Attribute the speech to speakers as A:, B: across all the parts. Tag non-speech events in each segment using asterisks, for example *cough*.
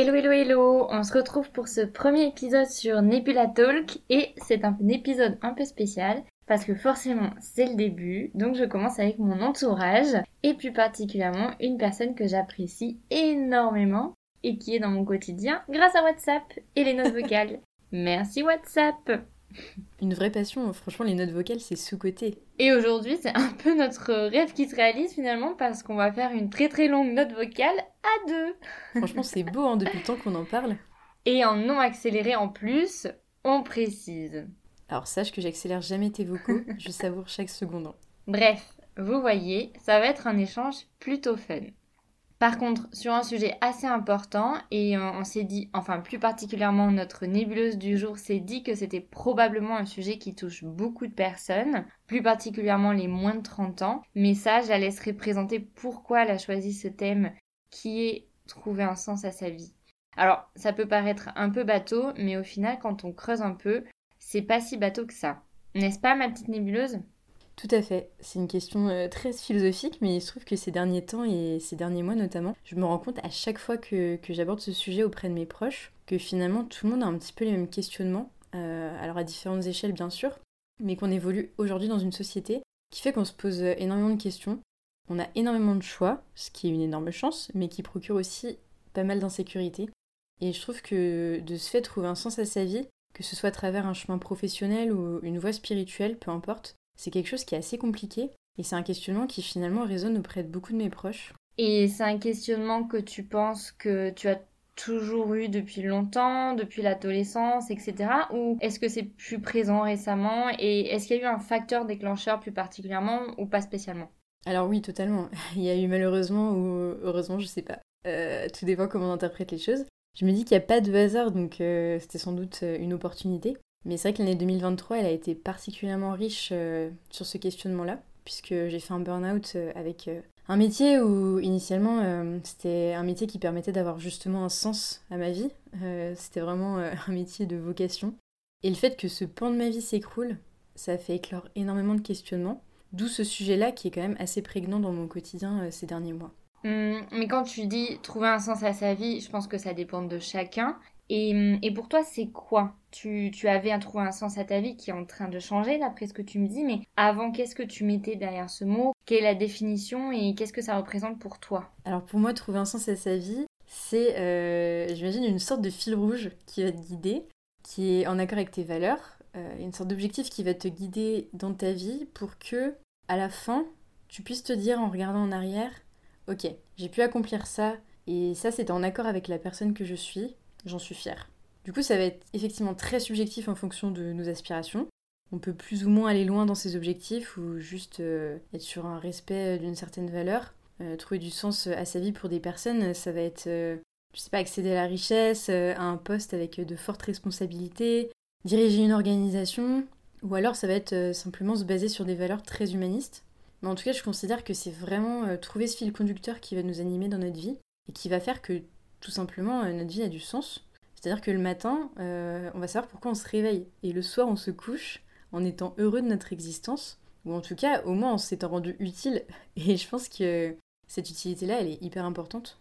A: Hello hello hello, on se retrouve pour ce premier épisode sur Nebula Talk et c'est un épisode un peu spécial parce que forcément c'est le début, donc je commence avec mon entourage et plus particulièrement une personne que j'apprécie énormément et qui est dans mon quotidien grâce à WhatsApp et les notes vocales. *laughs* Merci WhatsApp
B: Une vraie passion, franchement les notes vocales c'est sous-côté.
A: Et aujourd'hui c'est un peu notre rêve qui se réalise finalement parce qu'on va faire une très très longue note vocale à deux.
B: Franchement c'est beau hein, depuis le temps qu'on en parle.
A: Et en non accéléré en plus, on précise.
B: Alors sache que j'accélère jamais tes vocaux, je savoure chaque seconde.
A: Bref, vous voyez, ça va être un échange plutôt fun. Par contre, sur un sujet assez important, et on, s'est dit, enfin plus particulièrement notre nébuleuse du jour s'est dit que c'était probablement un sujet qui touche beaucoup de personnes, plus particulièrement les moins de 30 ans, mais ça, je la laisserai présenter pourquoi elle a choisi ce thème qui est trouver un sens à sa vie. Alors, ça peut paraître un peu bateau, mais au final, quand on creuse un peu, c'est pas si bateau que ça. N'est-ce pas, ma petite nébuleuse?
B: Tout à fait. C'est une question euh, très philosophique, mais il se trouve que ces derniers temps et ces derniers mois notamment, je me rends compte à chaque fois que, j'aborde ce sujet auprès de mes proches que finalement tout le monde a un petit peu les mêmes questionnements, euh, alors à différentes échelles bien sûr, mais qu'on évolue aujourd'hui dans une société qui fait qu'on se pose énormément de questions. On a énormément de choix, ce qui est une énorme chance, mais qui procure aussi pas mal d'insécurité. Et je trouve que de ce fait, trouver un sens à sa vie, que ce soit à travers un chemin professionnel ou une voie spirituelle, peu importe, c'est quelque chose qui est assez compliqué et c'est un questionnement qui finalement résonne auprès de beaucoup de mes proches.
A: Et c'est un questionnement que tu penses que tu as toujours eu depuis longtemps, depuis l'adolescence, etc. Ou est-ce que c'est plus présent récemment Et est-ce qu'il y a eu un facteur déclencheur plus particulièrement ou pas spécialement?
B: Alors oui, totalement. *laughs* Il y a eu malheureusement ou heureusement, je sais pas. Euh, tout dépend comment on interprète les choses. Je me dis qu'il n'y a pas de hasard, donc euh, c'était sans doute euh, une opportunité. Mais c'est vrai que l'année 2023, elle a été particulièrement riche euh, sur ce questionnement-là, puisque j'ai fait un burn-out euh, avec euh, un métier où initialement c'était un métier qui permettait d'avoir justement un sens à ma vie. c'était vraiment un métier de vocation. Et le fait que ce pan de ma vie s'écroule, ça fait éclore énormément de questionnements. D'où ce sujet-là qui est quand même assez prégnant dans mon quotidien ces derniers mois.
A: Hum, mais quand tu dis trouver un sens à sa vie, je pense que ça dépend de chacun. Et, et pour toi, c'est quoi? Tu, avais trouvé un sens à ta vie qui est en train de changer, d'après ce que tu me dis, mais avant, qu'est-ce que tu mettais derrière ce mot? Quelle est la définition? Et qu'est-ce que ça représente pour toi?
B: Alors pour moi, trouver un sens à sa vie, c'est, euh, j'imagine, une sorte de fil rouge qui va te guider, qui est en accord avec tes valeurs, euh, une sorte d'objectif qui va te guider dans ta vie pour que, à la fin, tu puisses te dire en regardant en arrière, ok, j'ai pu accomplir ça, et ça c'était en accord avec la personne que je suis, j'en suis fière. Du coup, ça va être effectivement très subjectif en fonction de nos aspirations. On peut plus ou moins aller loin dans ses objectifs ou juste euh, être sur un respect d'une certaine valeur. Euh, trouver du sens à sa vie pour des personnes, ça va être, euh, je sais pas, accéder à la richesse, à un poste avec de fortes responsabilités, diriger une organisation, ou alors ça va être simplement se baser sur des valeurs très humanistes. Mais en tout cas, je considère que c'est vraiment trouver ce fil conducteur qui va nous animer dans notre vie et qui va faire que tout simplement, euh, notre vie a du sens. C'est-à-dire que le matin, euh, on va savoir pourquoi on se réveille. Et le soir, on se couche en étant heureux de notre existence. Ou en tout cas, au moins, en s'étant rendu utile. *laughs* Et je pense que cette utilité-là, elle est hyper importante.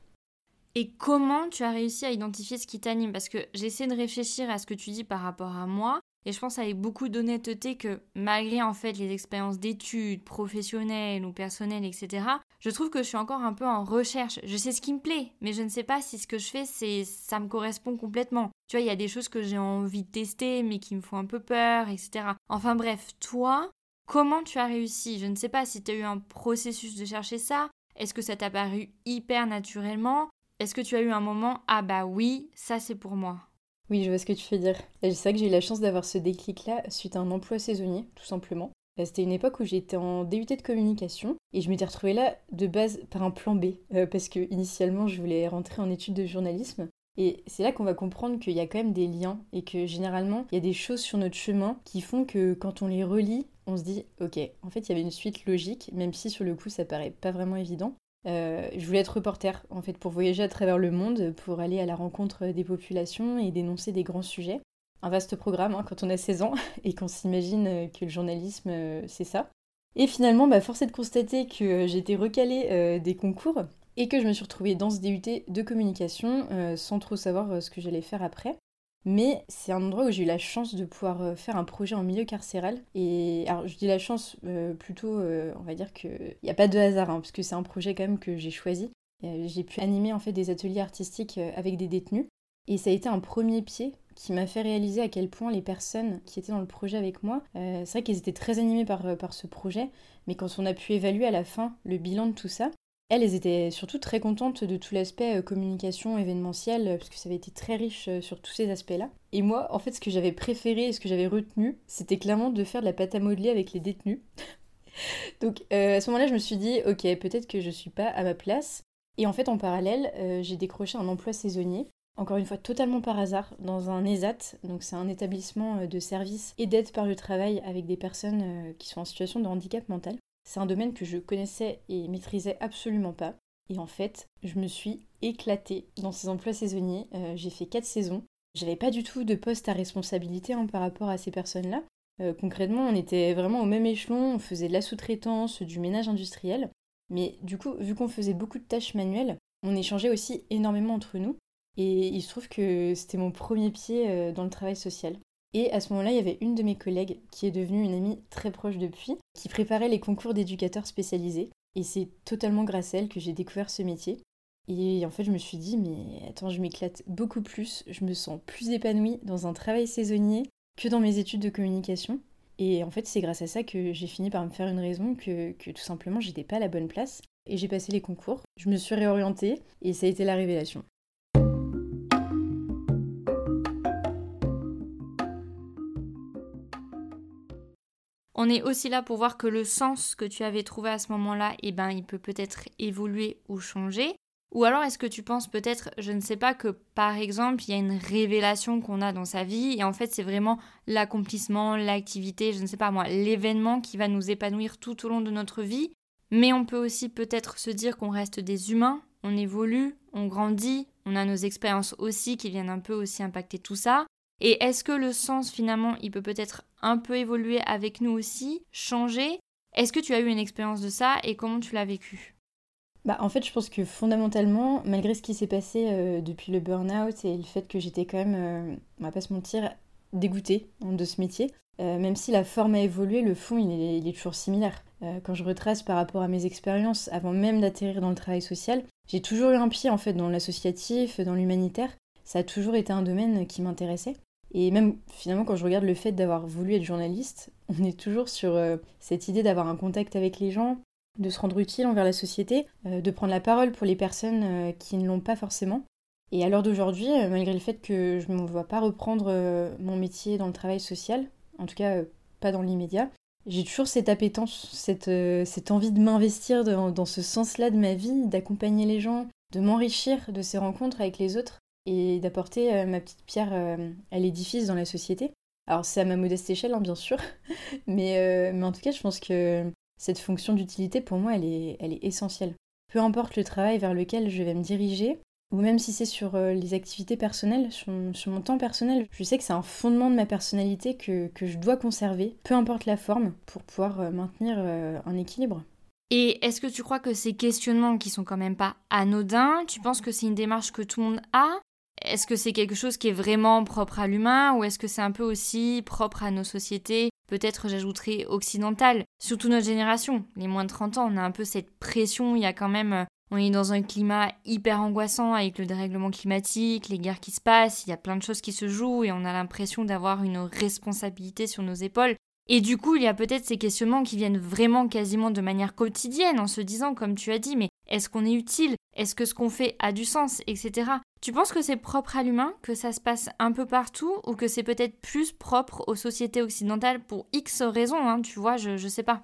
A: Et comment tu as réussi à identifier ce qui t'anime? Parce que j'essaie de réfléchir à ce que tu dis par rapport à moi. Et je pense avec beaucoup d'honnêteté que malgré en fait les expériences d'études professionnelles ou personnelles, etc., je trouve que je suis encore un peu en recherche. Je sais ce qui me plaît, mais je ne sais pas si ce que je fais, c'est ça me correspond complètement. Tu vois, il y a des choses que j'ai envie de tester, mais qui me font un peu peur, etc. Enfin bref, toi, comment tu as réussi? Je ne sais pas si tu as eu un processus de chercher ça. Est-ce que ça t'a paru hyper naturellement? Est-ce que tu as eu un moment, ah bah oui, ça c'est pour moi?
B: Oui, je vois ce que tu veux dire. C'est vrai que j'ai eu la chance d'avoir ce déclic-là suite à un emploi saisonnier, tout simplement. Euh, c'était une époque où j'étais en DUT de communication et je m'étais retrouvée là de base par un plan B euh, parce que initialement je voulais rentrer en études de journalisme et c'est là qu'on va comprendre qu'il y a quand même des liens et que généralement il y a des choses sur notre chemin qui font que quand on les relie, on se dit ok, en fait il y avait une suite logique, même si sur le coup ça paraît pas vraiment évident. Euh, je voulais être reporter, en fait, pour voyager à travers le monde, pour aller à la rencontre des populations et dénoncer des grands sujets. Un vaste programme hein, quand on a 16 ans *laughs* et qu'on s'imagine que le journalisme, euh, c'est ça. Et finalement, bah, force est de constater que été recalée euh, des concours et que je me suis retrouvée dans ce DUT de communication sans trop savoir ce que j'allais faire après. Mais c'est un endroit où j'ai eu la chance de pouvoir faire un projet en milieu carcéral. Et alors, je dis la chance, plutôt, on va dire qu'il n'y a pas de hasard, hein, parce que c'est un projet quand même que j'ai choisi. J'ai pu animer en fait des ateliers artistiques avec des détenus. Et ça a été un premier pied qui m'a fait réaliser à quel point les personnes qui étaient dans le projet avec moi, euh, c'est vrai qu'elles étaient très animées par, euh, par ce projet, mais quand on a pu évaluer à la fin le bilan de tout ça, elles, étaient surtout très contentes de tout l'aspect euh, communication événementielle, parce que ça avait été très riche sur tous ces aspects-là. Et moi, en fait, ce que j'avais préféré et ce que j'avais retenu, c'était clairement de faire de la pâte à modeler avec les détenus. *laughs* Donc à ce moment-là, je me suis dit, ok, peut-être que je suis pas à ma place. Et en fait, en parallèle, j'ai décroché un emploi saisonnier encore une fois totalement par hasard, dans un ESAT, donc c'est un établissement euh, de services et d'aide par le travail avec des personnes euh, qui sont en situation de handicap mental. C'est un domaine que je connaissais et maîtrisais absolument pas. Et en fait, je me suis éclatée dans ces emplois saisonniers. Euh, j'ai fait quatre saisons. J'avais pas du tout de poste à responsabilité hein, par rapport à ces personnes-là. concrètement, on était vraiment au même échelon, on faisait de la sous-traitance, du ménage industriel. Mais du coup, vu qu'on faisait beaucoup de tâches manuelles, on échangeait aussi énormément entre nous. Et il se trouve que c'était mon premier pied euh, dans le travail social. Et à ce moment-là, il y avait une de mes collègues qui est devenue une amie très proche depuis, qui préparait les concours d'éducateurs spécialisés. Et c'est totalement grâce à elle que j'ai découvert ce métier. Et en fait, je me suis dit, mais attends, je m'éclate beaucoup plus, je me sens plus épanouie dans un travail saisonnier que dans mes études de communication. Et en fait, c'est grâce à ça que j'ai fini par me faire une raison que, tout simplement, j'étais pas à la bonne place. Et j'ai passé les concours, je me suis réorientée, et ça a été la révélation.
A: On est aussi là pour voir que le sens que tu avais trouvé à ce moment-là, eh ben, il peut peut-être évoluer ou changer. Ou alors est-ce que tu penses peut-être, je ne sais pas, que par exemple, il y a une révélation qu'on a dans sa vie et en fait c'est vraiment l'accomplissement, l'activité, je ne sais pas moi, l'événement qui va nous épanouir tout au long de notre vie. Mais on peut aussi peut-être se dire qu'on reste des humains, on évolue, on grandit, on a nos expériences aussi qui viennent un peu aussi impacter tout ça. Et est-ce que le sens finalement, il peut peut-être un peu évoluer avec nous aussi, changer? Est-ce que tu as eu une expérience de ça et comment tu l'as vécu?
B: Bah, en fait, je pense que fondamentalement, malgré ce qui s'est passé euh, depuis le burn-out et le fait que j'étais quand même, euh, on va pas se mentir, dégoûtée hein, de ce métier, euh, même si la forme a évolué, le fond, il est, il est toujours similaire. quand je retrace par rapport à mes expériences, avant même d'atterrir dans le travail social, j'ai toujours eu un pied en fait dans l'associatif, dans l'humanitaire. Ça a toujours été un domaine qui m'intéressait. Et même finalement, quand je regarde le fait d'avoir voulu être journaliste, *laughs* on est toujours sur euh, cette idée d'avoir un contact avec les gens, de se rendre utile envers la société, euh, de prendre la parole pour les personnes euh, qui ne l'ont pas forcément. Et à l'heure d'aujourd'hui, malgré le fait que je ne me vois pas reprendre mon métier dans le travail social, en tout cas pas dans l'immédiat, j'ai toujours cette appétence, cette, envie de m'investir dans ce sens-là de ma vie, d'accompagner les gens, de m'enrichir de ces rencontres avec les autres et d'apporter euh, ma petite pierre euh, à l'édifice dans la société. Alors c'est à ma modeste échelle, hein, bien sûr, *laughs* mais, euh, mais en tout cas je pense que cette fonction d'utilité pour moi elle est, elle est essentielle. Peu importe le travail vers lequel je vais me diriger, ou même si c'est sur les activités personnelles, sur, mon temps personnel, je sais que c'est un fondement de ma personnalité que, que, je dois conserver, peu importe la forme, pour pouvoir maintenir un équilibre.
A: Et est-ce que tu crois que ces questionnements qui sont quand même pas anodins, tu penses que c'est une démarche que tout le monde a? Est-ce que c'est quelque chose qui est vraiment propre à l'humain ou est-ce que c'est un peu aussi propre à nos sociétés Peut-être j'ajouterais occidentales, surtout notre génération. Les moins de 30 ans, on a un peu cette pression, il y a quand même euh, on est dans un climat hyper angoissant avec le dérèglement climatique, les guerres qui se passent, il y a plein de choses qui se jouent et on a l'impression d'avoir une responsabilité sur nos épaules. Et du coup, il y a peut-être ces questionnements qui viennent vraiment quasiment de manière quotidienne en se disant, comme tu as dit, mais est-ce qu'on est utile? Est-ce que ce qu'on fait a du sens? Etc. Tu penses que c'est propre à l'humain, que ça se passe un peu partout, ou que c'est peut-être plus propre aux sociétés occidentales pour X raisons, hein, tu vois, je, je sais pas.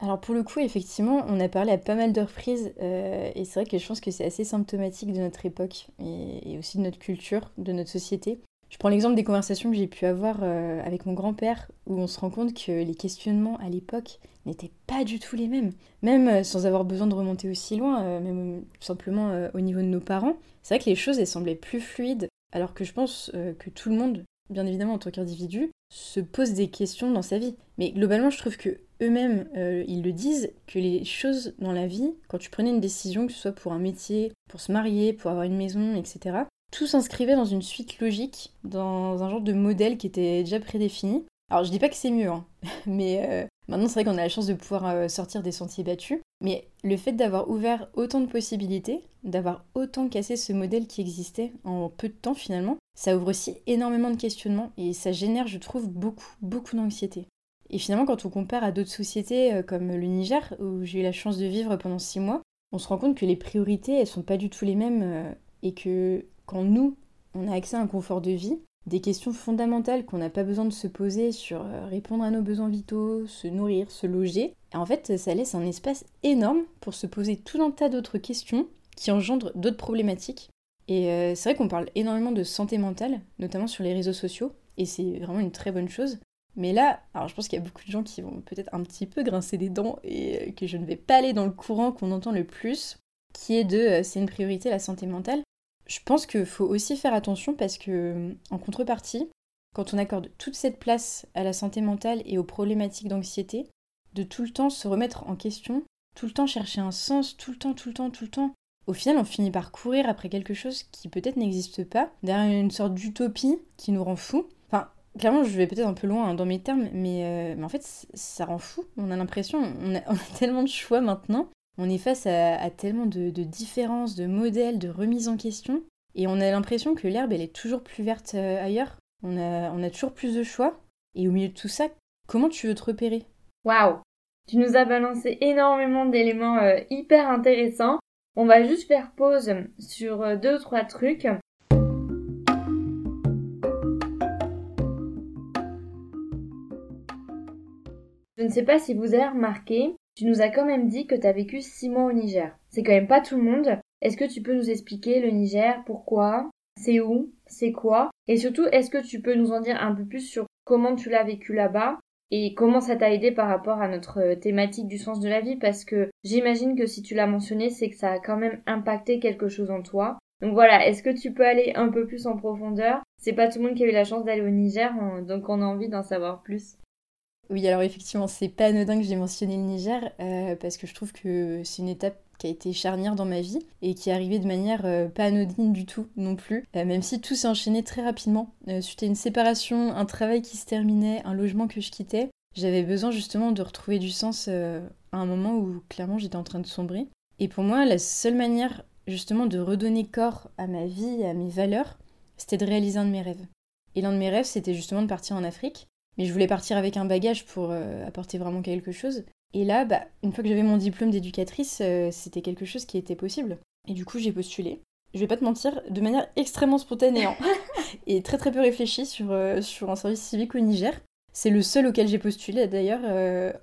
B: Alors pour le coup, effectivement, on a parlé à pas mal de reprises, euh, et c'est vrai que je pense que c'est assez symptomatique de notre époque, et, aussi de notre culture, de notre société. Je prends l'exemple des conversations que j'ai pu avoir euh, avec mon grand-père, où on se rend compte que les questionnements à l'époque n'étaient pas du tout les mêmes. Même euh, sans avoir besoin de remonter aussi loin, euh, même simplement au niveau de nos parents, c'est vrai que les choses semblaient plus fluides, alors que je pense que tout le monde, bien évidemment en tant qu'individu, se pose des questions dans sa vie. Mais globalement, je trouve que eux-mêmes, ils le disent, que les choses dans la vie, quand tu prenais une décision, que ce soit pour un métier, pour se marier, pour avoir une maison, etc., tout s'inscrivait dans une suite logique, dans un genre de modèle qui était déjà prédéfini. Alors je dis pas que c'est mieux, hein, *laughs* mais euh, maintenant c'est vrai qu'on a la chance de pouvoir euh, sortir des sentiers battus. Mais le fait d'avoir ouvert autant de possibilités, d'avoir autant cassé ce modèle qui existait en peu de temps finalement, ça ouvre aussi énormément de questionnements et ça génère, je trouve, beaucoup, beaucoup d'anxiété. Et finalement, quand on compare à d'autres sociétés euh, comme le Niger, où j'ai eu la chance de vivre pendant six mois, on se rend compte que les priorités, elles sont pas du tout les mêmes et que quand nous, on a accès à un confort de vie, des questions fondamentales qu'on n'a pas besoin de se poser sur euh, répondre à nos besoins vitaux, se nourrir, se loger. en fait, ça laisse un espace énorme pour se poser tout un tas d'autres questions qui engendrent d'autres problématiques. Et euh, c'est vrai qu'on parle énormément de santé mentale, notamment sur les réseaux sociaux, et c'est vraiment une très bonne chose. Mais là, alors je pense qu'il y a beaucoup de gens qui vont peut-être un petit peu grincer des dents et euh, que je ne vais pas aller dans le courant qu'on entend le plus, qui est de c'est une priorité la santé mentale. Je pense qu'il faut aussi faire attention parce que, en contrepartie, quand on accorde toute cette place à la santé mentale et aux problématiques d'anxiété, de tout le temps se remettre en question, tout le temps chercher un sens, tout le temps, tout le temps, tout le temps, au final, on finit par courir après quelque chose qui peut-être n'existe pas, derrière une sorte d'utopie qui nous rend fous. Enfin, clairement, je vais peut-être un peu loin hein, dans mes termes, mais, euh, mais en fait, ça rend fou. On a l'impression, on a, *laughs* tellement de choix maintenant on est face à, tellement de, différences, de modèles, de remises en question, et on a l'impression que l'herbe, elle est toujours plus verte euh, ailleurs. On a, toujours plus de choix. Et au milieu de tout ça, comment tu veux te repérer?
A: Waouh Tu nous as balancé énormément d'éléments euh, hyper intéressants. On va juste faire pause sur euh, deux ou trois trucs. Je ne sais pas si vous avez remarqué, tu nous as quand même dit que tu as vécu six mois au Niger. C'est quand même pas tout le monde. Est-ce que tu peux nous expliquer le Niger, pourquoi, c'est où, c'est quoi? Et surtout, est-ce que tu peux nous en dire un peu plus sur comment tu l'as vécu là-bas et comment ça t'a aidé par rapport à notre euh, thématique du sens de la vie? Parce que j'imagine que si tu l'as mentionné, c'est que ça a quand même impacté quelque chose en toi. Donc voilà, est-ce que tu peux aller un peu plus en profondeur? C'est pas tout le monde qui a eu la chance d'aller au Niger, donc on a envie d'en savoir plus.
B: Oui, alors effectivement, c'est pas anodin que j'ai mentionné le Niger, euh, parce que je trouve que c'est une étape qui a été charnière dans ma vie et qui est arrivée de manière euh, pas anodine du tout non plus, euh, même si tout s'est enchaîné très rapidement. Suite à une séparation, un travail qui se terminait, un logement que je quittais, j'avais besoin justement de retrouver du sens à un moment où clairement j'étais en train de sombrer. Et pour moi, la seule manière justement de redonner corps à ma vie, à mes valeurs, c'était de réaliser un de mes rêves. Et l'un de mes rêves, c'était justement de partir en Afrique. Mais je voulais partir avec un bagage pour euh, apporter vraiment quelque chose. Et là, bah, une fois que j'avais mon diplôme d'éducatrice, euh, c'était quelque chose qui était possible. Et du coup, j'ai postulé. Je vais pas te mentir, de manière extrêmement spontanée hein. *laughs* et très très peu réfléchie sur, euh, sur un service civique au Niger. C'est le seul auquel j'ai postulé d'ailleurs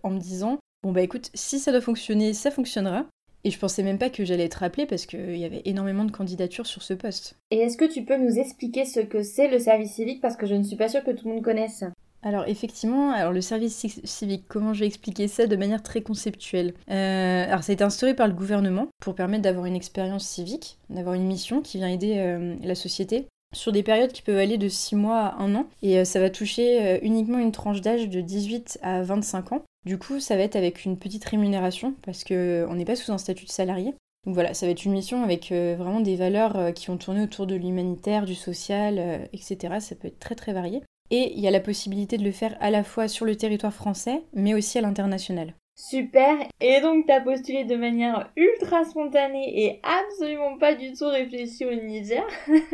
B: en me disant bon bah écoute, si ça doit fonctionner, ça fonctionnera. Et je pensais même pas que j'allais être appelée parce qu'il y avait énormément de candidatures sur ce poste.
A: Et est-ce que tu peux nous expliquer ce que c'est le service civique? Parce que je ne suis pas sûre que tout le monde connaisse
B: alors effectivement, alors le service civique, comment je vais expliquer ça de manière très conceptuelle? Euh, Alors ça a été instauré par le gouvernement pour permettre d'avoir une expérience civique, d'avoir une mission qui vient aider euh, la société sur des périodes qui peuvent aller de 6 mois à 1 an et euh, ça va toucher uniquement une tranche d'âge de 18 à 25 ans. Du coup, ça va être avec une petite rémunération parce qu'on n'est pas sous un statut de salarié. Donc voilà, ça va être une mission avec vraiment des valeurs qui ont tourné autour de l'humanitaire, du social, etc. Ça peut être très très varié. Et il y a la possibilité de le faire à la fois sur le territoire français, mais aussi à l'international.
A: Super Et donc t'as postulé de manière ultra spontanée et absolument pas du tout réfléchie au Niger.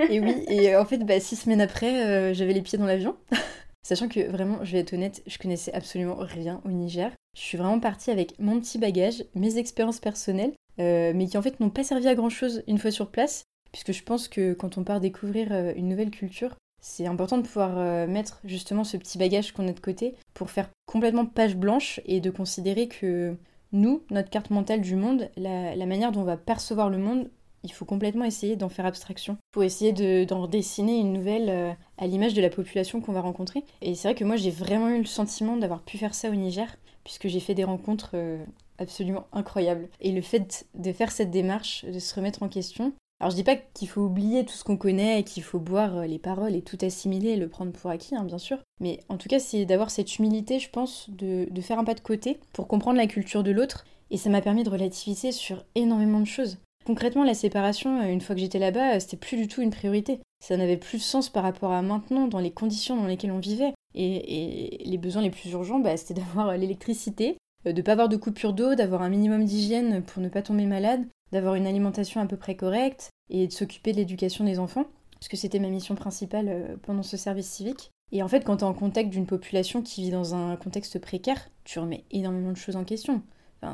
B: et oui, et en fait, bah, six semaines après, euh, j'avais les pieds dans l'avion. *laughs* Sachant que vraiment, je vais être honnête, je connaissais absolument rien au Niger. Je suis vraiment partie avec mon petit bagage, mes expériences personnelles, euh, mais qui en fait n'ont pas servi à grand chose une fois sur place, puisque je pense que quand on part découvrir euh, une nouvelle culture, c'est important de pouvoir euh, mettre justement ce petit bagage qu'on a de côté pour faire complètement page blanche et de considérer que nous, notre carte mentale du monde, la, manière dont on va percevoir le monde, il faut complètement essayer d'en faire abstraction pour essayer d'en dessiner une nouvelle euh, à l'image de la population qu'on va rencontrer. Et c'est vrai que moi j'ai vraiment eu le sentiment d'avoir pu faire ça au Niger, puisque j'ai fait des rencontres euh, absolument incroyables. Et le fait de faire cette démarche, de se remettre en question, Alors je dis pas qu'il faut oublier tout ce qu'on connaît et qu'il faut boire euh, les paroles et tout assimiler et le prendre pour acquis, hein, bien sûr. Mais en tout cas, c'est d'avoir cette humilité, je pense, de, faire un pas de côté pour comprendre la culture de l'autre. Et ça m'a permis de relativiser sur énormément de choses. Concrètement, la séparation, euh, une fois que j'étais là-bas, euh, c'était plus du tout une priorité. Ça n'avait plus de sens par rapport à maintenant, dans les conditions dans lesquelles on vivait. Et, les besoins les plus urgents, bah, c'était d'avoir l'électricité, de ne pas avoir de coupure d'eau, d'avoir un minimum d'hygiène pour ne pas tomber malade, d'avoir une alimentation à peu près correcte et de s'occuper de l'éducation des enfants, parce que c'était ma mission principale euh, pendant ce service civique. Et en fait, quand tu es en contact d'une population qui vit dans un contexte précaire, tu remets énormément de choses en question.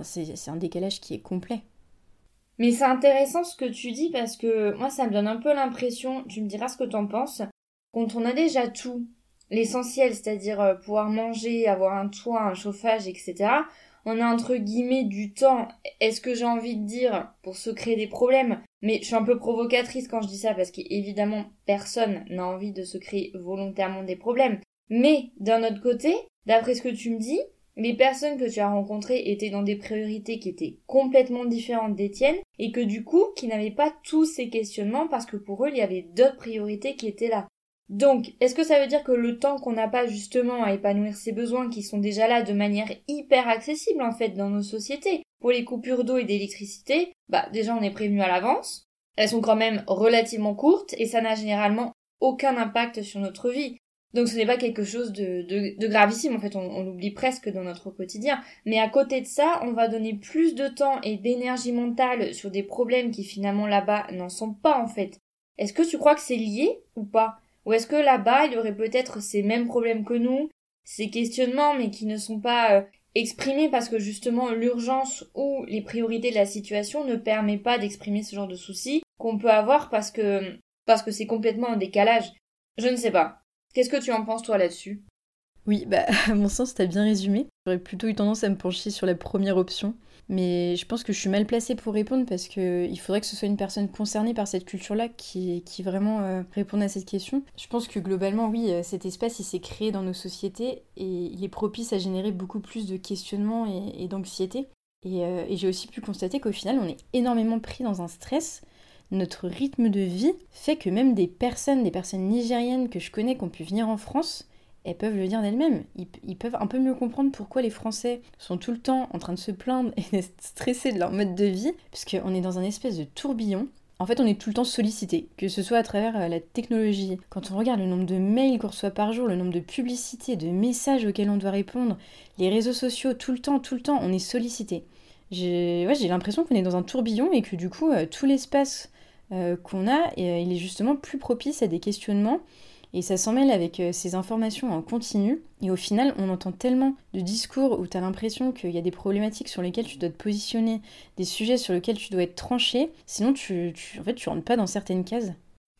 B: C'est un décalage qui est complet.
A: Mais c'est intéressant ce que tu dis parce que moi ça me donne un peu l'impression, tu me diras ce que t'en penses, quand on a déjà tout, l'essentiel, c'est-à-dire euh, pouvoir manger, avoir un toit, un chauffage, etc., on a entre guillemets du temps. Est-ce que j'ai envie de dire pour se créer des problèmes? Mais je suis un peu provocatrice quand je dis ça parce qu'évidemment personne n'a envie de se créer volontairement des problèmes. Mais d'un autre côté, d'après ce que tu me dis, les personnes que tu as rencontrées étaient dans des priorités qui étaient complètement différentes des tiennes et que du coup, qui n'avaient pas tous ces questionnements parce que pour eux, il y avait d'autres priorités qui étaient là. Donc, est-ce que ça veut dire que le temps qu'on n'a pas justement à épanouir ses besoins qui sont déjà là de manière hyper accessible en fait dans nos sociétés, pour les coupures d'eau et d'électricité, bah déjà on est prévenu à l'avance, elles sont quand même relativement courtes et ça n'a généralement aucun impact sur notre vie. Donc ce n'est pas quelque chose de, gravissime, en fait on l'oublie presque dans notre quotidien. Mais à côté de ça, on va donner plus de temps et d'énergie mentale sur des problèmes qui finalement là-bas n'en sont pas en fait. Est-ce que tu crois que c'est lié ou pas? Ou est-ce que là-bas, il y aurait peut-être ces mêmes problèmes que nous, ces questionnements, mais qui ne sont pas euh, exprimés parce que justement l'urgence ou les priorités de la situation ne permet pas d'exprimer ce genre de soucis qu'on peut avoir parce que parce que c'est complètement en décalage. Je ne sais pas. Qu'est-ce que tu en penses toi là-dessus?
B: Oui, bah *laughs* à mon sens, t'as bien résumé. J'aurais plutôt eu tendance à me pencher sur la première option. Mais je pense que je suis mal placée pour répondre parce qu'il faudrait que ce soit une personne concernée par cette culture-là qui, qui vraiment euh, réponde à cette question. Je pense que globalement, oui, euh, cet espace, il s'est créé dans nos sociétés et il est propice à générer beaucoup plus de questionnements et, d'anxiété. Et, euh, et j'ai aussi pu constater qu'au final, on est énormément pris dans un stress notre rythme de vie fait que même des personnes, des personnes nigériennes que je connais qui ont pu venir en France, elles peuvent le dire d'elles-mêmes. Ils, peuvent un peu mieux comprendre pourquoi les Français sont tout le temps en train de se plaindre *laughs* et stressés de leur mode de vie, puisqu'on est dans un espèce de tourbillon. En fait, on est tout le temps sollicité, que ce soit à travers euh, la technologie. Quand on regarde le nombre de mails qu'on reçoit par jour, le nombre de publicités, de messages auxquels on doit répondre, les réseaux sociaux, tout le temps, tout le temps, on est sollicité. J'ai l'impression qu'on est dans un tourbillon et que du coup, euh, tout l'espace euh, qu'on a, il est justement plus propice à des questionnements et ça s'en mêle avec euh, ces informations en continu. Et au final, on entend tellement de discours où tu as l'impression qu'il y a des problématiques sur lesquelles tu dois te positionner, des sujets sur lesquels tu dois être tranché. Sinon, tu, tu, en fait, tu rentres pas dans certaines cases.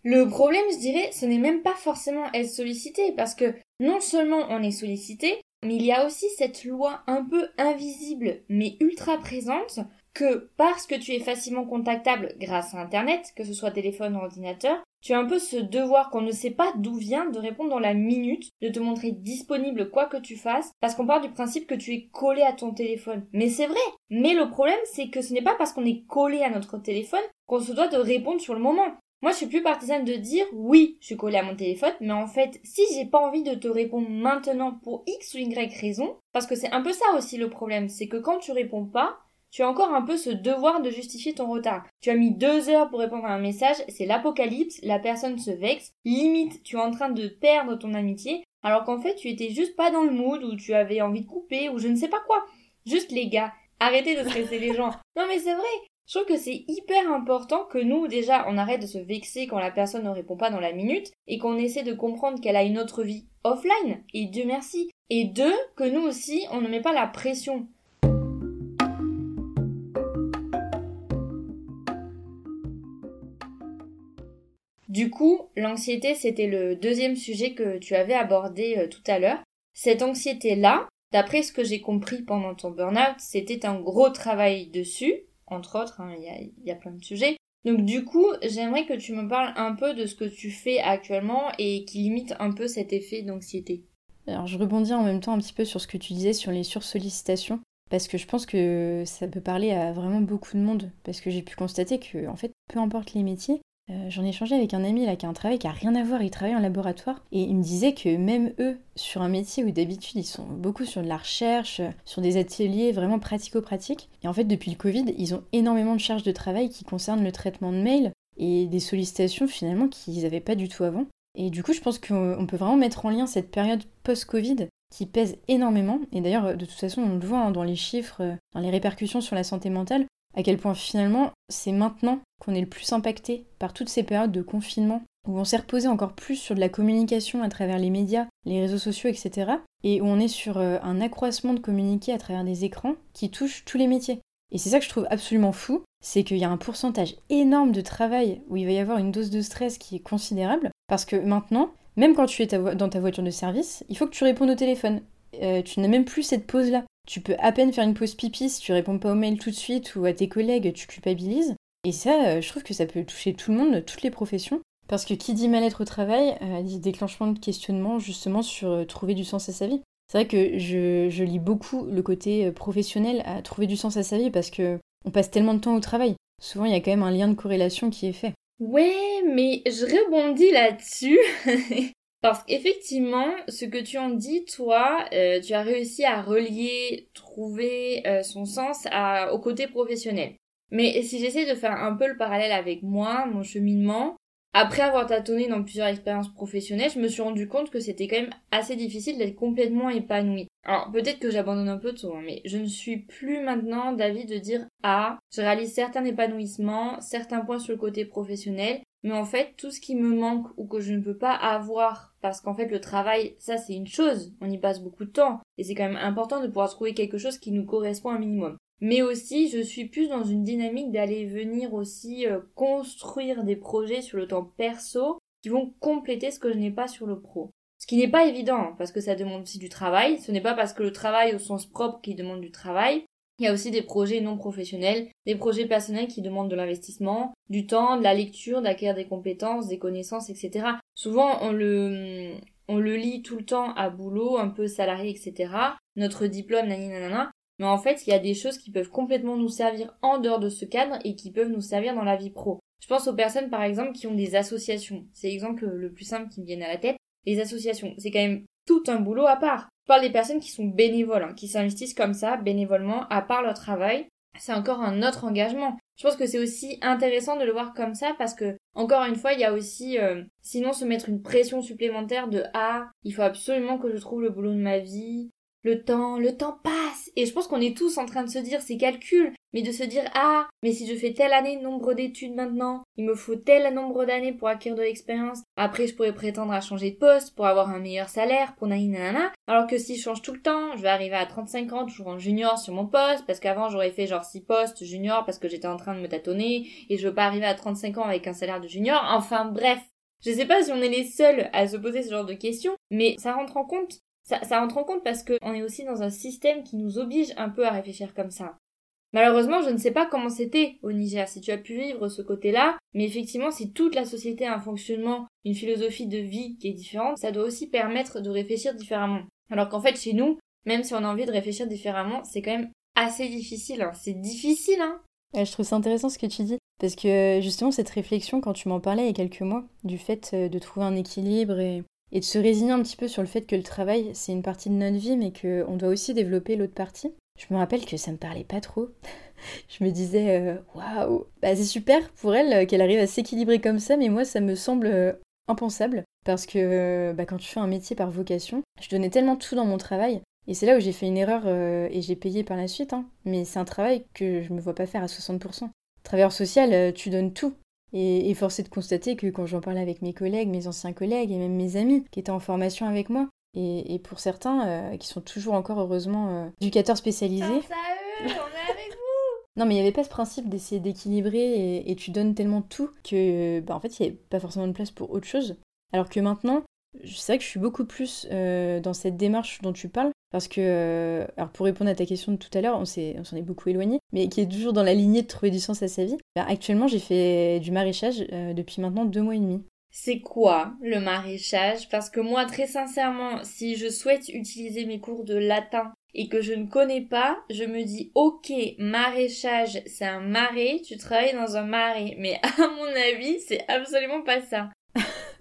A: Le problème, je dirais, ce n'est même pas forcément être sollicité, parce que non seulement on est sollicité, mais il y a aussi cette loi un peu invisible, mais ultra présente, parce que tu es facilement contactable grâce à Internet, que ce soit téléphone ou ordinateur, tu as un peu ce devoir qu'on ne sait pas d'où vient de répondre dans la minute, de te montrer disponible quoi que tu fasses, parce qu'on part du principe que tu es collé à ton téléphone. Mais c'est vrai. Mais le problème, c'est que ce n'est pas parce qu'on est collé à notre téléphone qu'on se doit de répondre sur le moment. Moi, je suis plus partisane de dire oui, je suis collé à mon téléphone, mais en fait, si j'ai pas envie de te répondre maintenant pour X ou Y raison, parce que c'est un peu ça aussi le problème, c'est que quand tu réponds pas, tu as encore un peu ce devoir de justifier ton retard. Tu as mis deux heures pour répondre à un message, c'est l'apocalypse, la personne se vexe, limite tu es en train de perdre ton amitié, alors qu'en fait tu étais juste pas dans le mood ou tu avais envie de couper ou je ne sais pas quoi. Juste les gars, arrêtez de stresser les gens. *laughs* Non mais c'est vrai, je trouve que c'est hyper important que nous, déjà, on arrête de se vexer quand la personne ne répond pas dans la minute et qu'on essaie de comprendre qu'elle a une autre vie offline. Et Dieu merci. Et deux, que nous aussi, on ne met pas la pression. Du coup, l'anxiété, c'était le deuxième sujet que tu avais abordé euh, tout à l'heure. Cette anxiété-là, d'après ce que j'ai compris pendant ton burn-out, c'était un gros travail dessus, entre autres, hein, il y, a, plein de sujets. Donc du coup, j'aimerais que tu me parles un peu de ce que tu fais actuellement et qui limite un peu cet effet d'anxiété.
B: Alors je rebondis en même temps un petit peu sur ce que tu disais sur les sursollicitations. Parce que je pense que ça peut parler à vraiment beaucoup de monde. Parce que j'ai pu constater que, en fait, peu importe les métiers, Euh, j'en ai échangé avec un ami là qui a un travail qui a rien à voir, il travaille en laboratoire. Et il me disait que même eux, sur un métier où d'habitude ils sont beaucoup sur de la recherche, sur des ateliers vraiment pratico-pratiques, et en fait depuis le Covid, ils ont énormément de charges de travail qui concernent le traitement de mails et des sollicitations finalement qu'ils n'avaient pas du tout avant. Et du coup, je pense qu'on peut vraiment mettre en lien cette période post-Covid qui pèse énormément, et d'ailleurs de toute façon on le voit hein, dans les chiffres, dans les répercussions sur la santé mentale, à quel point finalement c'est maintenant qu'on est le plus impacté par toutes ces périodes de confinement où on s'est reposé encore plus sur de la communication à travers les médias, les réseaux sociaux, etc. Et où on est sur euh, un accroissement de communiquer à travers des écrans qui touche tous les métiers. Et c'est ça que je trouve absolument fou, c'est qu'il y a un pourcentage énorme de travail où il va y avoir une dose de stress qui est considérable, parce que maintenant, même quand tu es dans ta voiture de service, il faut que tu répondes au téléphone. Euh, tu n'as même plus cette pause-là. Tu peux à peine faire une pause pipi si tu réponds pas au mail tout de suite ou à tes collègues, tu culpabilises. Et ça, euh, je trouve que ça peut toucher tout le monde, toutes les professions. Parce que qui dit mal-être au travail, euh, dit déclenchement de questionnement justement sur euh, trouver du sens à sa vie. C'est vrai que je, lis beaucoup le côté professionnel à trouver du sens à sa vie parce que on passe tellement de temps au travail. Souvent, il y a quand même un lien de corrélation qui est fait.
A: Ouais, mais je rebondis là-dessus. *laughs* Parce qu'effectivement, ce que tu en dis, toi, euh, tu as réussi à relier, trouver euh, son sens au côté professionnel. Mais si j'essaie de faire un peu le parallèle avec moi, mon cheminement, après avoir tâtonné dans plusieurs expériences professionnelles, je me suis rendu compte que c'était quand même assez difficile d'être complètement épanouie. Alors peut-être que j'abandonne un peu tout, hein, mais je ne suis plus maintenant d'avis de dire ah, je réalise certains épanouissements, certains points sur le côté professionnel, mais en fait tout ce qui me manque ou que je ne peux pas avoir parce qu'en fait le travail ça c'est une chose, on y passe beaucoup de temps et c'est quand même important de pouvoir trouver quelque chose qui nous correspond un minimum. Mais aussi je suis plus dans une dynamique d'aller venir aussi euh, construire des projets sur le temps perso qui vont compléter ce que je n'ai pas sur le pro. Ce qui n'est pas évident, parce que ça demande aussi du travail. Ce n'est pas parce que le travail au sens propre qui demande du travail, il y a aussi des projets non professionnels, des projets personnels qui demandent de l'investissement, du temps, de la lecture, d'acquérir des compétences, des connaissances, etc. Souvent, on le, on le lit tout le temps à boulot, un peu salarié, etc. Notre diplôme, nanana. Mais en fait, il y a des choses qui peuvent complètement nous servir en dehors de ce cadre et qui peuvent nous servir dans la vie pro. Je pense aux personnes, par exemple, qui ont des associations. C'est l'exemple le plus simple qui me vient à la tête. Les associations, c'est quand même tout un boulot à part. Je parle des personnes qui sont bénévoles, hein, qui s'investissent comme ça, bénévolement, à part leur travail. C'est encore un autre engagement. Je pense que c'est aussi intéressant de le voir comme ça parce que, encore une fois, il y a aussi, euh, sinon se mettre une pression supplémentaire de ah, il faut absolument que je trouve le boulot de ma vie, le temps, le temps passe. Et je pense qu'on est tous en train de se dire ces calculs, mais de se dire ah, mais si je fais telle année nombre d'études maintenant, il me faut tel nombre d'années pour acquérir de l'expérience. Après, je pourrais prétendre à changer de poste pour avoir un meilleur salaire pour nanana. Alors que si je change tout le temps, je vais arriver à 35 ans toujours en junior sur mon poste parce qu'avant j'aurais fait genre 6 postes junior parce que j'étais en train de me tâtonner et je veux pas arriver à 35 ans avec un salaire de junior. Enfin bref, je sais pas si on est les seuls à se poser ce genre de questions, mais ça rentre en compte ça, rentre en compte parce qu'on est aussi dans un système qui nous oblige un peu à réfléchir comme ça. Malheureusement, je ne sais pas comment c'était au Niger, si tu as pu vivre ce côté-là, mais effectivement, si toute la société a un fonctionnement, une philosophie de vie qui est différente, ça doit aussi permettre de réfléchir différemment. Alors qu'en fait, chez nous, même si on a envie de réfléchir différemment, c'est quand même assez difficile. Hein. C'est difficile, hein
B: Je trouve ça intéressant ce que tu dis, parce que justement, cette réflexion, quand tu m'en parlais il y a quelques mois, du fait euh, de trouver un équilibre et et de se résigner un petit peu sur le fait que le travail, c'est une partie de notre vie, mais qu'on doit aussi développer l'autre partie. Je me rappelle que ça me parlait pas trop. *laughs* je me disais, euh, waouh, bah, c'est super pour elle euh, qu'elle arrive à s'équilibrer comme ça, mais moi, ça me semble euh, impensable. Parce que bah, quand tu fais un métier par vocation, je donnais tellement tout dans mon travail. Et c'est là où j'ai fait une erreur et j'ai payé par la suite. Hein. Mais c'est un travail que je me vois pas faire à 60%. Travailleur social, tu donnes tout. Et, et force est de constater que quand j'en parlais avec mes collègues, mes anciens collègues et même mes amis qui étaient en formation avec moi, et, pour certains euh, qui sont toujours encore heureusement euh, éducateurs spécialisés.
A: eux, on est avec vous
B: Non, mais il n'y avait pas ce principe d'essayer d'équilibrer et, tu donnes tellement tout que, bah, en fait, il n'y avait pas forcément de place pour autre chose. Alors que maintenant, c'est vrai que je suis beaucoup plus euh, dans cette démarche dont tu parles, parce que, euh, alors pour répondre à ta question de tout à l'heure, on s'en est, beaucoup éloigné, mais qui est toujours dans la lignée de trouver du sens à sa vie. Bah, actuellement, j'ai fait du maraîchage euh, depuis maintenant deux mois et demi.
A: C'est quoi le maraîchage? Parce que moi, très sincèrement, si je souhaite utiliser mes cours de latin et que je ne connais pas, je me dis ok, maraîchage, c'est un marais, tu travailles dans un marais. Mais à mon avis, c'est absolument pas ça.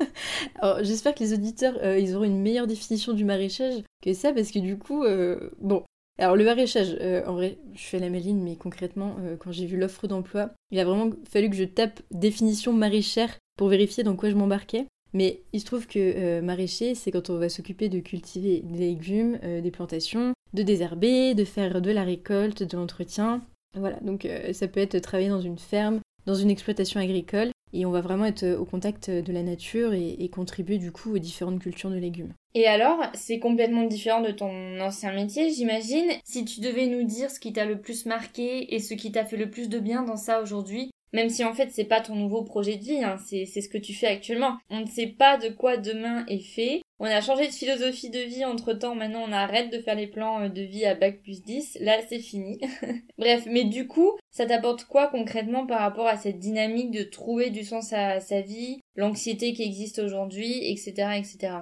A: *laughs*
B: J'espère que les auditeurs, euh, ils auront une meilleure définition du maraîchage que ça, parce que du coup, euh, bon. Alors le maraîchage, euh, en vrai, je fais la maline, mais concrètement, quand j'ai vu l'offre d'emploi, il a vraiment fallu que je tape définition maraîchère pour vérifier dans quoi je m'embarquais. Mais il se trouve que maraîcher, c'est quand on va s'occuper de cultiver des légumes, des plantations, de désherber, de faire de la récolte, de l'entretien. Voilà, donc ça peut être travailler dans une ferme, dans une exploitation agricole, et on va vraiment être euh, au contact de la nature et, contribuer du coup aux différentes cultures de légumes.
A: Et alors, c'est complètement différent de ton ancien métier, j'imagine. Si tu devais nous dire ce qui t'a le plus marqué et ce qui t'a fait le plus de bien dans ça aujourd'hui, même si en fait c'est pas ton nouveau projet de vie, hein, c'est ce que tu fais actuellement. On ne sait pas de quoi demain est fait. On a changé de philosophie de vie entre temps, maintenant on arrête de faire les plans euh, de vie à bac plus 10, là c'est fini. *laughs* Bref, mais du coup, ça t'apporte quoi concrètement par rapport à cette dynamique de trouver du sens à sa vie, l'anxiété qui existe aujourd'hui, etc., etc.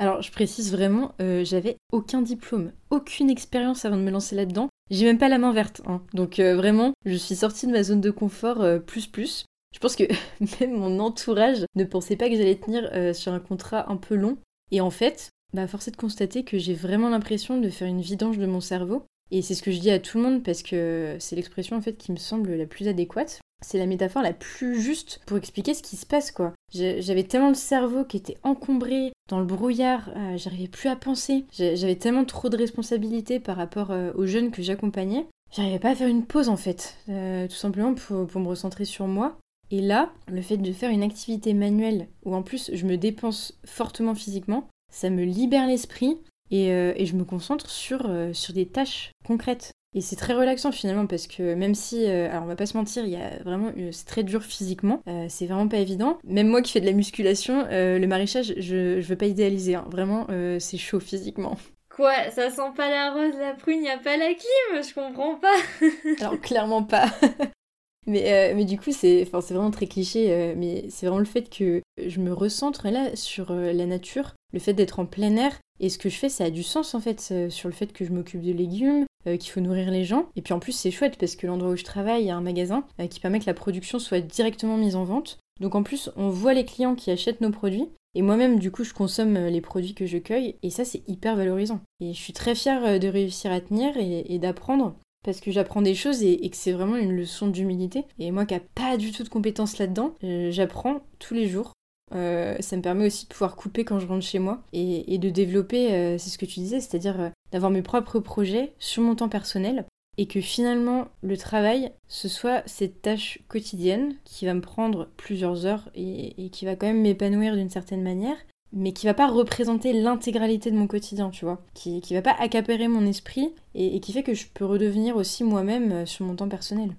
B: Alors, je précise vraiment, euh, j'avais aucun diplôme, aucune expérience avant de me lancer là-dedans. J'ai même pas la main verte, hein. donc euh, vraiment, je suis sortie de ma zone de confort plus plus. Je pense que *laughs* même mon entourage ne pensait pas que j'allais tenir sur un contrat un peu long. Et en fait, bah, force est de constater que j'ai vraiment l'impression de faire une vidange de mon cerveau. Et c'est ce que je dis à tout le monde parce que c'est l'expression en fait qui me semble la plus adéquate c'est la métaphore la plus juste pour expliquer ce qui se passe, quoi. J'avais tellement le cerveau qui était encombré dans le brouillard, euh, j'arrivais plus à penser. J'avais tellement trop de responsabilités par rapport euh, aux jeunes que j'accompagnais. J'arrivais pas à faire une pause en fait, euh, tout simplement pour, me recentrer sur moi. Et là, le fait de faire une activité manuelle où en plus je me dépense fortement physiquement, ça me libère l'esprit et, je me concentre sur, sur des tâches concrètes. Et c'est très relaxant finalement parce que même si, euh, alors on va pas se mentir, il y a vraiment, euh, c'est très dur physiquement, euh, c'est vraiment pas évident. Même moi qui fais de la musculation, le maraîchage, je, je veux pas idéaliser, hein. vraiment c'est chaud physiquement. *laughs*
A: Quoi Ça sent pas la rose, la prune, y a pas la clim? Je comprends pas. *laughs*
B: alors clairement pas. *laughs* mais, mais du coup, c'est vraiment très cliché, mais c'est vraiment le fait que je me recentre là sur la nature, le fait d'être en plein air, et ce que je fais, ça a du sens en fait sur le fait que je m'occupe de légumes, euh, qu'il faut nourrir les gens. Et puis en plus, c'est chouette parce que l'endroit où je travaille, il y a un magasin euh, qui permet que la production soit directement mise en vente. Donc en plus, on voit les clients qui achètent nos produits. Et moi-même, du coup, je consomme euh, les produits que je cueille. Et ça, c'est hyper valorisant. Et je suis très fière de réussir à tenir et, d'apprendre. Parce que j'apprends des choses et, que c'est vraiment une leçon d'humilité. Et moi qui n'ai pas du tout de compétences là-dedans, j'apprends tous les jours. Euh, ça me permet aussi de pouvoir couper quand je rentre chez moi et, de développer, euh, c'est ce que tu disais, c'est-à-dire euh, d'avoir mes propres projets sur mon temps personnel et que finalement le travail, ce soit cette tâche quotidienne qui va me prendre plusieurs heures et, qui va quand même m'épanouir d'une certaine manière, mais qui va pas représenter l'intégralité de mon quotidien, tu vois, qui, qui va pas accaparer mon esprit et qui fait que je peux redevenir aussi moi-même sur mon temps personnel.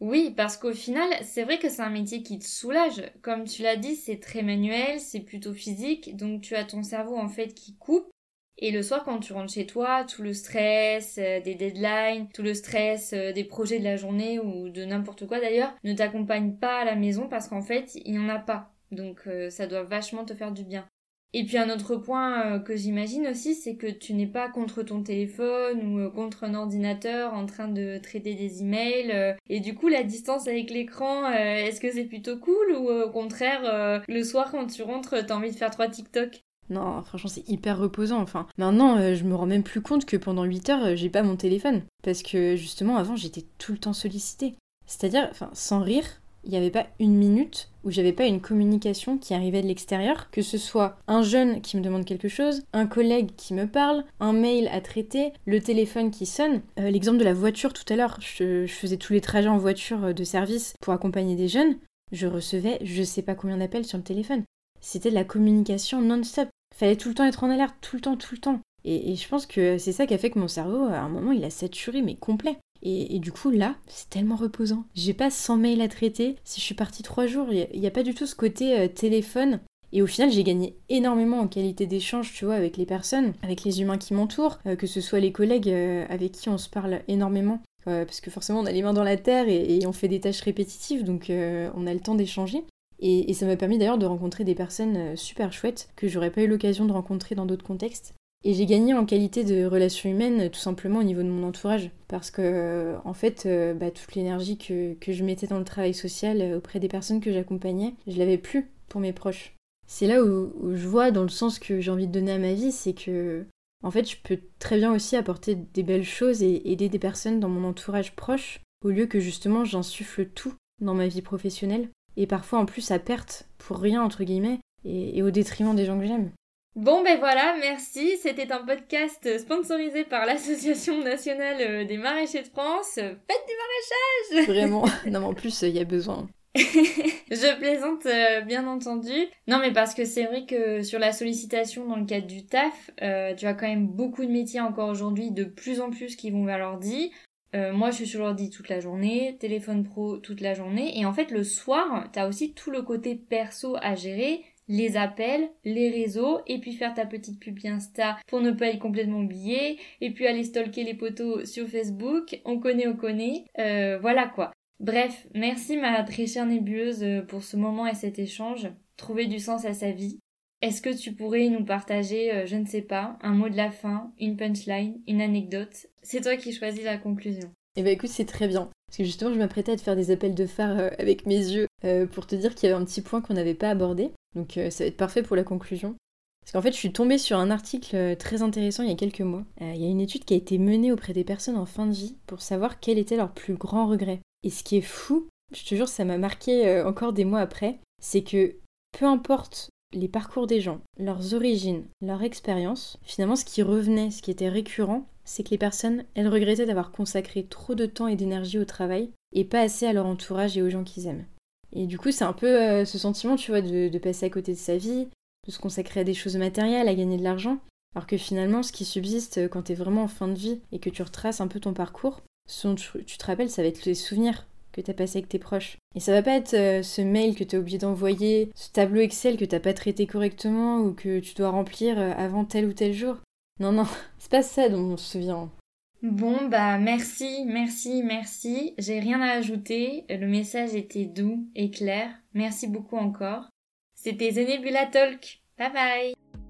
A: Oui, parce qu'au final, c'est vrai que c'est un métier qui te soulage. Comme tu l'as dit, c'est très manuel, c'est plutôt physique, donc tu as ton cerveau en fait qui coupe. Et le soir, quand tu rentres chez toi, tout le stress euh, des deadlines, tout le stress euh, des projets de la journée ou de n'importe quoi d'ailleurs, ne t'accompagne pas à la maison parce qu'en fait, il n'y en a pas. Donc euh, ça doit vachement te faire du bien. Et puis un autre point euh, que j'imagine aussi, c'est que tu n'es pas contre ton téléphone ou euh, contre un ordinateur en train de traiter des emails. Euh, et du coup, la distance avec l'écran, est-ce que c'est plutôt cool ou au contraire, le soir quand tu rentres, t'as envie de faire trois TikTok?
B: Non, franchement, c'est hyper reposant. Enfin, maintenant, je me rends même plus compte que pendant 8 heures, j'ai pas mon téléphone. Parce que justement, avant, j'étais tout le temps sollicitée. C'est-à-dire, enfin, sans rire, il n'y avait pas une minute où j'avais pas une communication qui arrivait de l'extérieur, que ce soit un jeune qui me demande quelque chose, un collègue qui me parle, un mail à traiter, le téléphone qui sonne. Euh, l'exemple de la voiture tout à l'heure, je, faisais tous les trajets en voiture euh, de service pour accompagner des jeunes, je recevais je sais pas combien d'appels sur le téléphone. C'était de la communication non-stop. Fallait tout le temps être en alerte, tout le temps, tout le temps. Et, et je pense que c'est ça qui a fait que mon cerveau, à un moment, il a saturé, mais complet. Et, du coup, là, c'est tellement reposant. J'ai pas 100 mails à traiter. Si je suis partie 3 jours, il n'y a, pas du tout ce côté euh, téléphone. Et au final, j'ai gagné énormément en qualité d'échange, tu vois, avec les personnes, avec les humains qui m'entourent, euh, que ce soit les collègues euh, avec qui on se parle énormément. parce que forcément, on a les mains dans la terre et, on fait des tâches répétitives, donc on a le temps d'échanger. Et, et, ça m'a permis d'ailleurs de rencontrer des personnes super chouettes que j'aurais pas eu l'occasion de rencontrer dans d'autres contextes. Et j'ai gagné en qualité de relation humaine tout simplement au niveau de mon entourage. Parce que, en fait, bah, toute l'énergie que, je mettais dans le travail social auprès des personnes que j'accompagnais, je l'avais plus pour mes proches. C'est là où, où, je vois, dans le sens que j'ai envie de donner à ma vie, c'est que en fait, je peux très bien aussi apporter des belles choses et aider des personnes dans mon entourage proche, au lieu que justement j'insuffle tout dans ma vie professionnelle, et parfois en plus à perte, pour rien entre guillemets, et, au détriment des gens que j'aime.
A: Bon ben voilà, merci. C'était un podcast sponsorisé par l'Association nationale euh, des maraîchers de France. Faites du maraîchage *laughs*
B: Vraiment. *laughs* Non mais en plus, il y a besoin. *laughs*
A: je plaisante euh, bien entendu. Non mais parce que c'est vrai que sur la sollicitation dans le cadre du taf, euh, tu as quand même beaucoup de métiers encore aujourd'hui de plus en plus qui vont vers l'ordi. Euh, moi je suis sur l'ordi toute la journée, téléphone pro toute la journée et en fait le soir tu as aussi tout le côté perso à gérer les appels, les réseaux, et puis faire ta petite pub Insta pour ne pas être complètement oublié, et puis aller stalker les potos sur Facebook, on connaît, on connaît, voilà quoi. Bref, merci ma très chère nébuleuse euh, pour ce moment et cet échange. Trouver du sens à sa vie. Est-ce que tu pourrais nous partager, euh, je ne sais pas, un mot de la fin, une punchline, une anecdote? C'est toi qui choisis la conclusion.
B: Eh ben écoute, c'est très bien. Parce que justement, je m'apprêtais à te faire des appels de phare euh, avec mes yeux pour te dire qu'il y avait un petit point qu'on n'avait pas abordé. Donc ça va être parfait pour la conclusion. Parce qu'en fait, je suis tombée sur un article très intéressant il y a quelques mois. Il y a une étude qui a été menée auprès des personnes en fin de vie pour savoir quel était leur plus grand regret. Et ce qui est fou, je te jure, ça m'a marqué euh, encore des mois après, c'est que peu importe les parcours des gens, leurs origines, leur expérience, finalement ce qui revenait, ce qui était récurrent, c'est que les personnes, elles regrettaient d'avoir consacré trop de temps et d'énergie au travail et pas assez à leur entourage et aux gens qu'ils aiment. Et du coup, c'est un peu euh, ce sentiment, tu vois, de, passer à côté de sa vie, de se consacrer à des choses matérielles, à gagner de l'argent, alors que finalement, ce qui subsiste euh, quand t'es vraiment en fin de vie et que tu retraces un peu ton parcours, ce dont tu, te rappelles, ça va être les souvenirs que tu as passés avec tes proches. Et ça va pas être euh, ce mail que tu as oublié d'envoyer, ce tableau Excel que t'as pas traité correctement ou que tu dois remplir avant tel ou tel jour. Non, non, *laughs* c'est pas ça dont on se souvient.
A: Bon, bah merci, merci, merci. J'ai rien à ajouter. Le message était doux et clair. Merci beaucoup encore. C'était Zenebula Talk. Bye bye